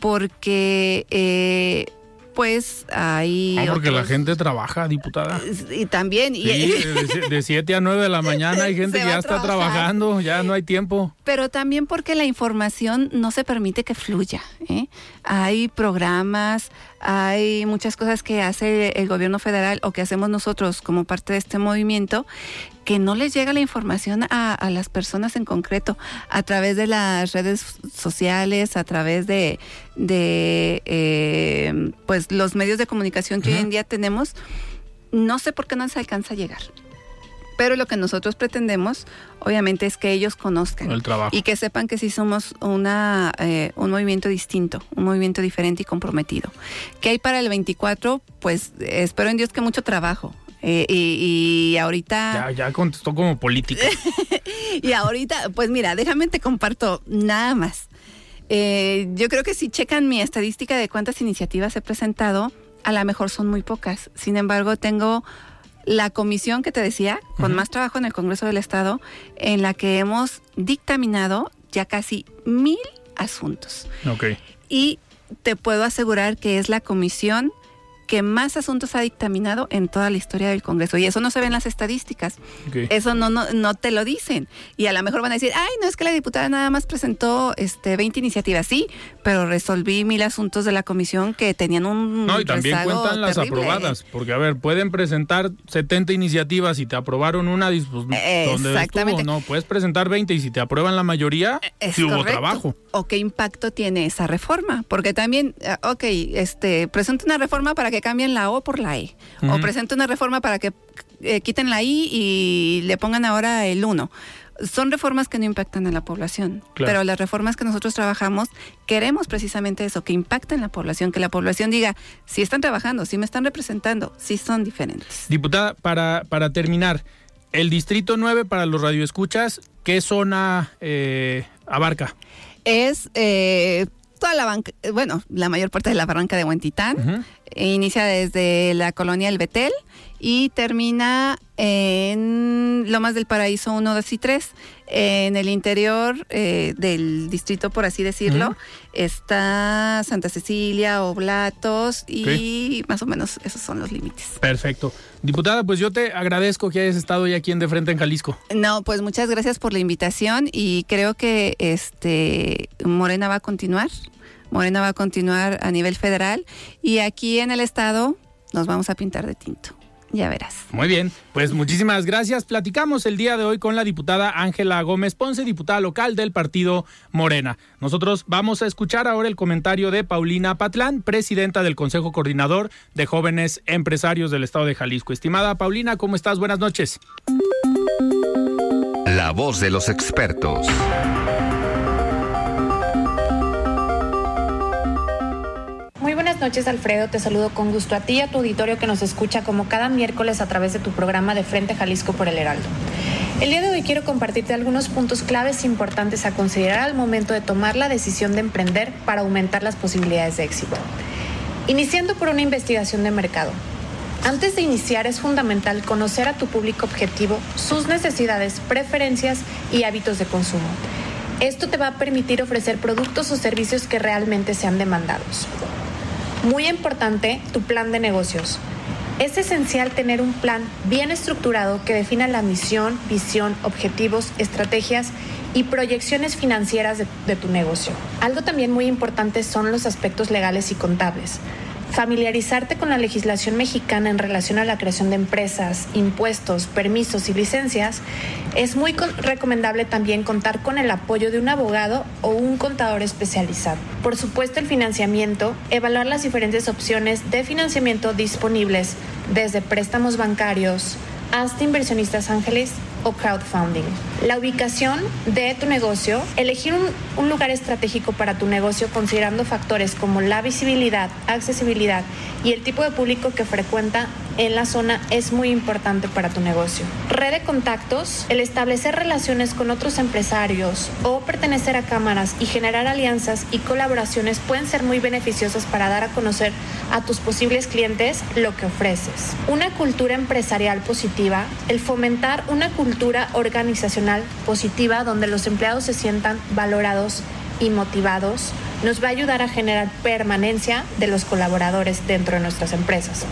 porque eh, pues ahí... Ah, porque la gente trabaja, diputada. Y también... de 7 a 9 de la mañana hay gente que ya está trabajando, ya no hay tiempo. Pero también porque la información no se permite que fluya. ¿eh? Hay programas, hay muchas cosas que hace el gobierno federal o que hacemos nosotros como parte de este movimiento que no les llega la información a, las personas en concreto a través de las redes sociales, a través de, eh, pues los medios de comunicación que hoy en día tenemos. No sé por qué no se alcanza a llegar. Pero lo que nosotros pretendemos, obviamente, es que ellos conozcan el trabajo. y que sepan que sí somos una, eh, un movimiento distinto, un movimiento diferente y comprometido. ¿Qué hay para el 24? Pues espero en Dios que mucho trabajo. Eh, y, ahorita... Ya, ya contestó como política. y ahorita, pues mira, déjame te comparto nada más. Eh, yo creo que si checan mi estadística de cuántas iniciativas he presentado, a lo mejor son muy pocas. Sin embargo, tengo la comisión que te decía, con más trabajo en el Congreso del Estado, en la que hemos dictaminado ya casi mil asuntos. Ok. Y te puedo asegurar que es la comisión que más asuntos ha dictaminado en toda la historia del Congreso. Y eso no se ve en las estadísticas. Eso no, no, no te lo dicen. Y a lo mejor van a decir, ay, no es que la diputada nada más presentó este 20 iniciativas. Sí, pero resolví mil asuntos de la comisión que tenían un. No, y también cuentan las aprobadas. Porque, a ver, pueden presentar 70 iniciativas y te aprobaron una, pues, Exactamente. No, puedes presentar 20 y si te aprueban la mayoría, si hubo trabajo. ¿O qué impacto tiene esa reforma? Porque también, ah, ok, este, presenta una reforma para que cambien la O por la E. O presenta una reforma para que eh, quiten la I y le pongan ahora el 1. Son reformas que no impactan en la población, pero las reformas que nosotros trabajamos queremos precisamente eso, que impacten en la población, que la población diga, si están trabajando, si me están representando, si son diferentes. Diputada, para, para terminar, el Distrito 9 para los radioescuchas, ¿qué zona eh, abarca? Es eh, toda la banca, bueno, la mayor parte de la barranca de Huentitán. Inicia desde la colonia El Betel y termina en Lomas del Paraíso 1, 2 y 3. En el interior eh, del distrito, por así decirlo, está Santa Cecilia, Oblatos y más o menos esos son los límites. Perfecto. Diputada, pues yo te agradezco que hayas estado hoy aquí en De Frente en Jalisco. No, pues muchas gracias por la invitación y creo que este Morena va a continuar. Morena va a continuar a nivel federal y aquí en el estado nos vamos a pintar de tinto. Ya verás. Muy bien, pues muchísimas gracias. Platicamos el día de hoy con la diputada Ángela Gómez Ponce, diputada local del partido Morena. Nosotros vamos a escuchar ahora el comentario de Paulina Patlán, presidenta del Consejo Coordinador de Jóvenes Empresarios del Estado de Jalisco. Estimada Paulina, ¿cómo estás? Buenas noches. La voz de los expertos. Muy buenas noches, Alfredo. Te saludo con gusto a ti y a tu auditorio que nos escucha como cada miércoles a través de tu programa de Frente Jalisco por el Heraldo. El día de hoy quiero compartirte algunos puntos claves importantes a considerar al momento de tomar la decisión de emprender para aumentar las posibilidades de éxito. Iniciando por una investigación de mercado. Antes de iniciar es fundamental conocer a tu público objetivo, sus necesidades, preferencias y hábitos de consumo. Esto te va a permitir ofrecer productos o servicios que realmente sean demandados. Muy importante, tu plan de negocios. Es esencial tener un plan bien estructurado que defina la misión, visión, objetivos, estrategias y proyecciones financieras de, tu negocio. Algo también muy importante son los aspectos legales y contables. Familiarizarte con la legislación mexicana en relación a la creación de empresas, impuestos, permisos y licencias, es muy recomendable también contar con el apoyo de un abogado o un contador especializado. Por supuesto, el financiamiento, evaluar las diferentes opciones de financiamiento disponibles desde préstamos bancarios hasta inversionistas ángeles o crowdfunding. La ubicación de tu negocio, elegir un, un, lugar estratégico para tu negocio considerando factores como la visibilidad, accesibilidad y el tipo de público que frecuenta en la zona es muy importante para tu negocio. Red de contactos, el establecer relaciones con otros empresarios o pertenecer a cámaras y generar alianzas y colaboraciones pueden ser muy beneficiosas para dar a conocer a tus posibles clientes lo que ofreces. Una cultura empresarial positiva, el fomentar una cultura organizacional positiva donde los empleados se sientan valorados y motivados, nos va a ayudar a generar permanencia de los colaboradores dentro de nuestras empresas.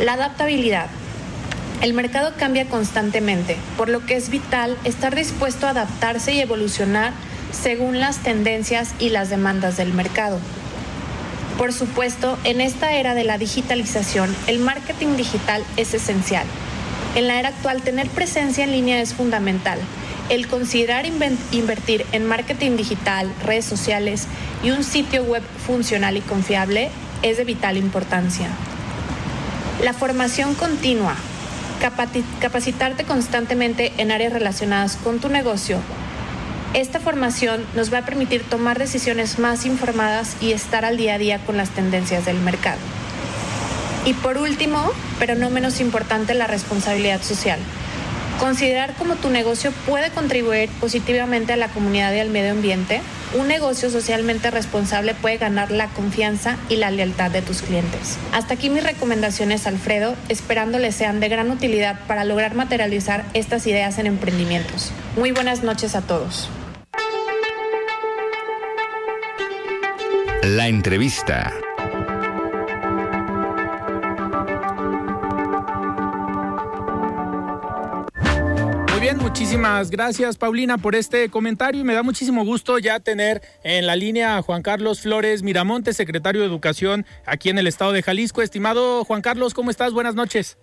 La adaptabilidad. El mercado cambia constantemente, por lo que es vital estar dispuesto a adaptarse y evolucionar según las tendencias y las demandas del mercado. Por supuesto, en esta era de la digitalización, el marketing digital es esencial. En la era actual, tener presencia en línea es fundamental. El considerar invertir en marketing digital, redes sociales y un sitio web funcional y confiable es de vital importancia. La formación continua, capacitarte constantemente en áreas relacionadas con tu negocio. Esta formación nos va a permitir tomar decisiones más informadas y estar al día a día con las tendencias del mercado. Y por último, pero no menos importante, la responsabilidad social. Considerar cómo tu negocio puede contribuir positivamente a la comunidad y al medio ambiente un negocio socialmente responsable puede ganar la confianza y la lealtad de tus clientes. Hasta aquí mis recomendaciones, Alfredo, esperando les sean de gran utilidad para lograr materializar estas ideas en emprendimientos. Muy buenas noches a todos. La entrevista. Muchísimas gracias Paulina por este comentario y me da muchísimo gusto ya tener en la línea a Juan Carlos Flores Miramonte, secretario de Educación aquí en el estado de Jalisco. Estimado Juan Carlos, ¿cómo estás? Buenas noches.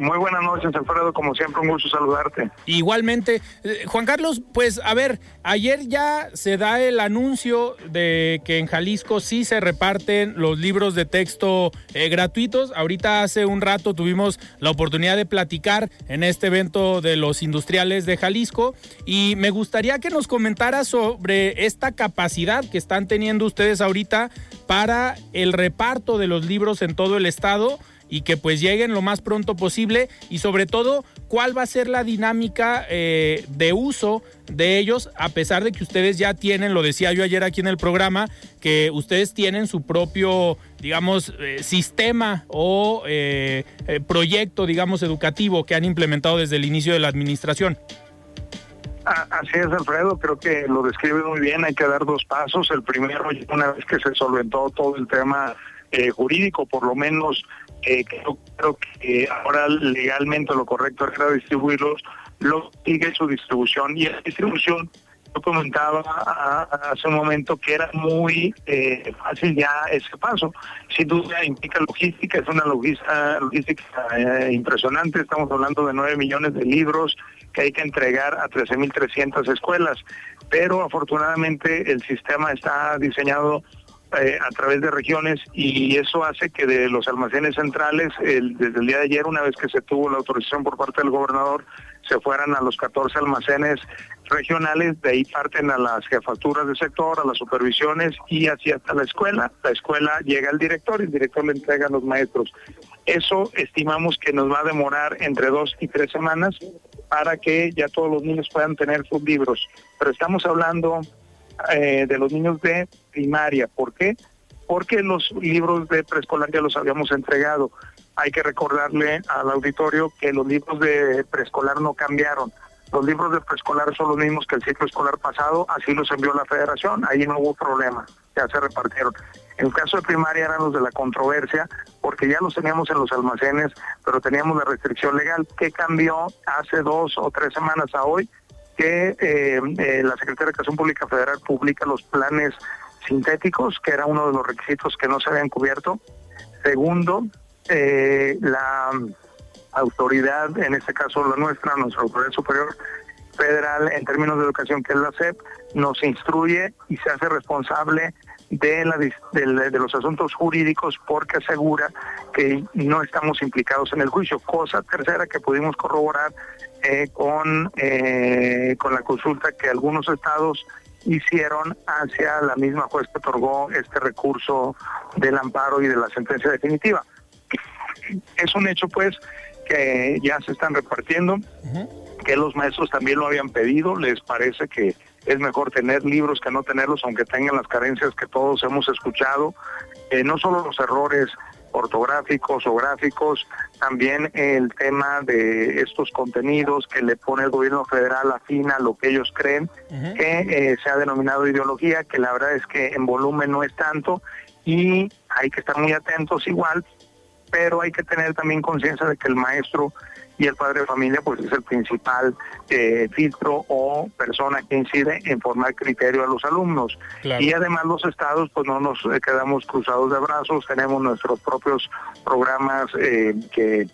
Muy buenas noches, Alfredo. Como siempre, un gusto saludarte. Igualmente. Eh, Juan Carlos, pues a ver, ayer ya se da el anuncio de que en Jalisco sí se reparten los libros de texto eh, gratuitos. Ahorita hace un rato tuvimos la oportunidad de platicar en este evento de los industriales de Jalisco y me gustaría que nos comentara sobre esta capacidad que están teniendo ustedes ahorita para el reparto de los libros en todo el estado y que pues lleguen lo más pronto posible y sobre todo cuál va a ser la dinámica eh, de uso de ellos a pesar de que ustedes ya tienen, lo decía yo ayer aquí en el programa, que ustedes tienen su propio, digamos, eh, sistema o eh, proyecto, digamos, educativo que han implementado desde el inicio de la administración. Así es, Alfredo, creo que lo describe muy bien. Hay que dar dos pasos. El primero, una vez que se solventó todo el tema jurídico, por lo menos eh, creo, creo, que ahora legalmente lo correcto era distribuirlos, lo sigue su distribución y la distribución yo comentaba hace un momento que era muy eh, fácil ya ese paso. Sin duda implica logística, es una logística, eh, impresionante. Estamos hablando de 9 millones de libros que hay que entregar a 13.300 escuelas. Pero afortunadamente el sistema está diseñado eh, a través de regiones y eso hace que de los almacenes centrales, desde el día de ayer, una vez que se tuvo la autorización por parte del gobernador, se fueran a los 14 almacenes regionales, de ahí parten a las jefaturas de sector, a las supervisiones y así hasta la escuela. La escuela llega al director y el director le entrega a los maestros. Eso estimamos que nos va a demorar entre dos y tres semanas para que ya todos los niños puedan tener sus libros. Pero estamos hablando eh, de los niños de primaria. ¿Por qué? Porque los libros de preescolar ya los habíamos entregado. Hay que recordarle al auditorio que los libros de preescolar no cambiaron. Los libros de preescolar son los mismos que el ciclo escolar pasado, así los envió la federación, ahí no hubo problema, ya se repartieron. En el caso de primaria eran los de la controversia, porque ya los teníamos en los almacenes, pero teníamos la restricción legal. ¿Qué cambió hace dos o tres semanas a hoy? Que eh, eh, la Secretaría de Educación Pública Federal publica los planes sintéticos, que era uno de los requisitos que no se habían cubierto, Segundo, eh, la autoridad, en este caso la nuestra, nuestra autoridad superior federal en términos de educación, que es la SEP, nos instruye y se hace responsable de, la, de, los asuntos jurídicos porque asegura que no estamos implicados en el juicio. Cosa tercera que pudimos corroborar eh, con, eh, con la consulta que algunos estados hicieron hacia la misma juez que otorgó este recurso del amparo y de la sentencia definitiva. Es un hecho pues que ya se están repartiendo, que los maestros también lo habían pedido, les parece que es mejor tener libros que no tenerlos, aunque tengan las carencias que todos hemos escuchado, eh, no solo los errores ortográficos o gráficos, también el tema de estos contenidos que le pone el gobierno federal afín a lo que ellos creen, que eh, se ha denominado ideología, que la verdad es que en volumen no es tanto y hay que estar muy atentos igual, pero hay que tener también conciencia de que el maestro y el padre de familia pues es el principal eh, filtro o persona que incide en formar criterio a los alumnos. Y además los estados pues no nos eh, quedamos cruzados de brazos, tenemos nuestros propios programas eh, que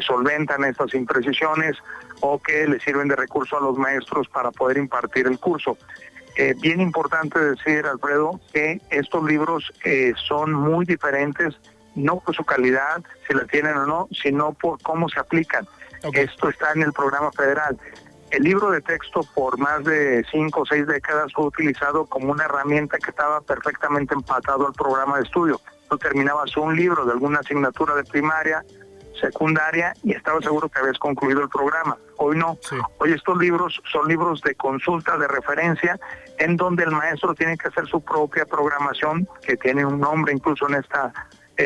solventan estas imprecisiones o que le sirven de recurso a los maestros para poder impartir el curso. bien importante decir, Alfredo, que estos libros son muy diferentes no por su calidad, si la tienen o no, sino por cómo se aplican. Esto está en el programa federal. El libro de texto por más de cinco o seis décadas fue utilizado como una herramienta que estaba perfectamente empatado al programa de estudio. Tú terminabas un libro de alguna asignatura de primaria, secundaria y estaba seguro que habías concluido el programa. Hoy no. Hoy estos libros son libros de consulta, de referencia, en donde el maestro tiene que hacer su propia programación, que tiene un nombre incluso en esta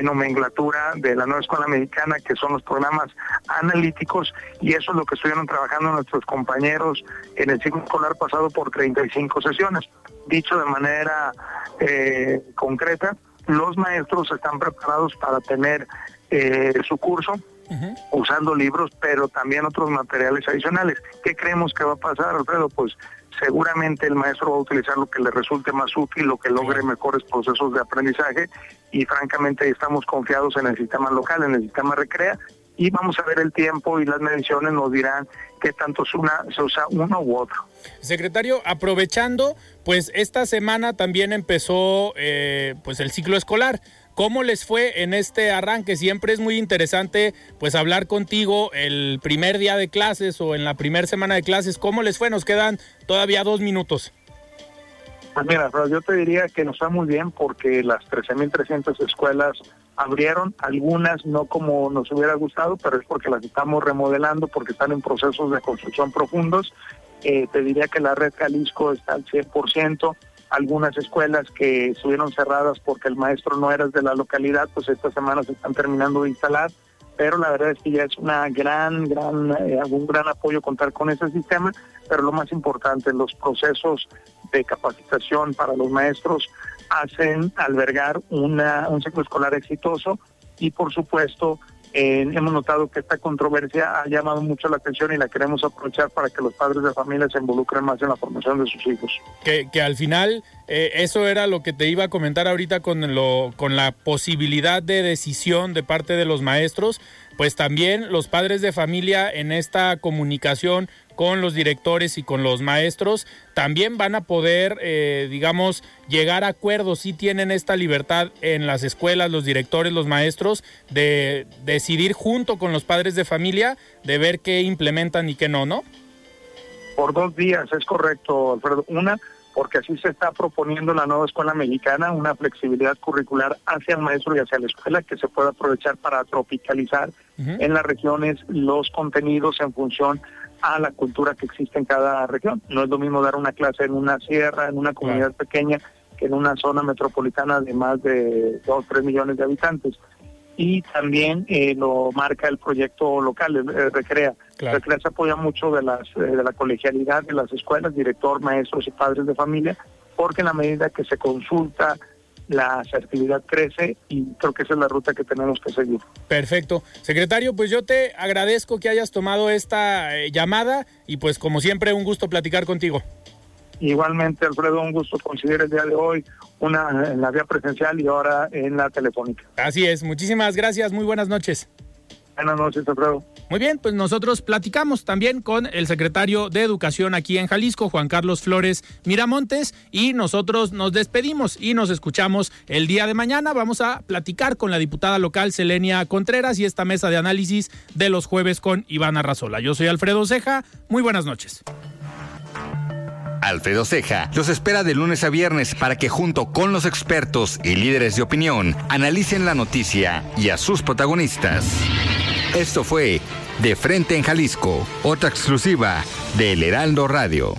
nomenclatura de la nueva escuela mexicana, que son los programas analíticos, y eso es lo que estuvieron trabajando nuestros compañeros en el ciclo escolar pasado por 35 sesiones. Dicho de manera eh, concreta, los maestros están preparados para tener eh, su curso usando libros, pero también otros materiales adicionales. ¿Qué creemos que va a pasar, Alfredo? Pues seguramente el maestro va a utilizar lo que le resulte más útil, lo que logre mejores procesos de aprendizaje y francamente estamos confiados en el sistema local, en el sistema Recrea y vamos a ver el tiempo y las mediciones nos dirán qué tanto es una, se usa uno u otro. Secretario, aprovechando, pues esta semana también empezó eh, pues el ciclo escolar. ¿Cómo les fue en este arranque? Siempre es muy interesante pues hablar contigo el primer día de clases o en la primera semana de clases. ¿Cómo les fue? Nos quedan todavía dos minutos. Pues mira, yo te diría que nos va muy bien porque las 13.300 escuelas abrieron, algunas no como nos hubiera gustado, pero es porque las estamos remodelando, porque están en procesos de construcción profundos. Eh, te diría que la red Jalisco está al 100%, algunas escuelas que estuvieron cerradas porque el maestro no era de la localidad, pues esta semana se están terminando de instalar, pero la verdad es que ya es una gran, gran, eh, un gran apoyo contar con ese sistema, pero lo más importante, los procesos de capacitación para los maestros hacen albergar una, un ciclo escolar exitoso y por supuesto hemos notado que esta controversia ha llamado mucho la atención y la queremos aprovechar para que los padres de familia se involucren más en la formación de sus hijos. Que, que al final eh, eso era lo que te iba a comentar ahorita con, lo, con la posibilidad de decisión de parte de los maestros, pues también los padres de familia en esta comunicación con los directores y con los maestros, también van a poder, eh, digamos, llegar a acuerdos, si tienen esta libertad en las escuelas, los directores, los maestros, de decidir junto con los padres de familia, de ver qué implementan y qué no, ¿no? Por dos días, es correcto, Alfredo. Una, porque así se está proponiendo la nueva escuela mexicana, una flexibilidad curricular hacia el maestro y hacia la escuela que se pueda aprovechar para tropicalizar en las regiones los contenidos en función a la cultura que existe en cada región. No es lo mismo dar una clase en una sierra, en una comunidad pequeña, que en una zona metropolitana de más de 2 o 3 millones de habitantes. Y también eh, lo marca el proyecto local, el, Recrea. Recrea se apoya mucho de, las, eh, de la colegialidad de las escuelas, director, maestros y padres de familia, porque en la medida que se consulta la asertividad crece y creo que esa es la ruta que tenemos que seguir. Perfecto. Secretario, pues yo te agradezco que hayas tomado esta eh, llamada y pues como siempre un gusto platicar contigo. Igualmente, Alfredo, un gusto coincidir el día de hoy, una en la vía presencial y ahora en la telefónica. Así es, muchísimas gracias, muy buenas noches. Buenas noches, Alfredo. Muy bien, pues nosotros platicamos también con el secretario de Educación aquí en Jalisco, Juan Carlos Flores Miramontes, y nosotros nos despedimos y nos escuchamos el día de mañana. Vamos a platicar con la diputada local Selenia Contreras y esta mesa de análisis de los jueves con Iván Arrazola. Yo soy Alfredo Ceja, muy buenas noches. Alfredo Ceja los espera de lunes a viernes para que junto con los expertos y líderes de opinión analicen la noticia y a sus protagonistas. Esto fue De Frente en Jalisco, otra exclusiva de El Heraldo Radio.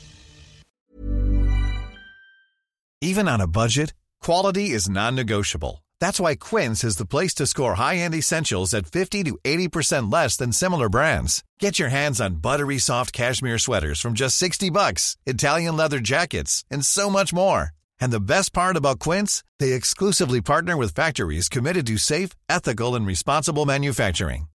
Even on a budget, quality is non-negotiable. That's why Quince is the place to score high-end essentials at 50 to 80% less than similar brands. Get your hands on buttery soft cashmere sweaters from just 60 bucks, Italian leather jackets, and so much more. And the best part about Quince, they exclusively partner with factories committed to safe, ethical, and responsible manufacturing.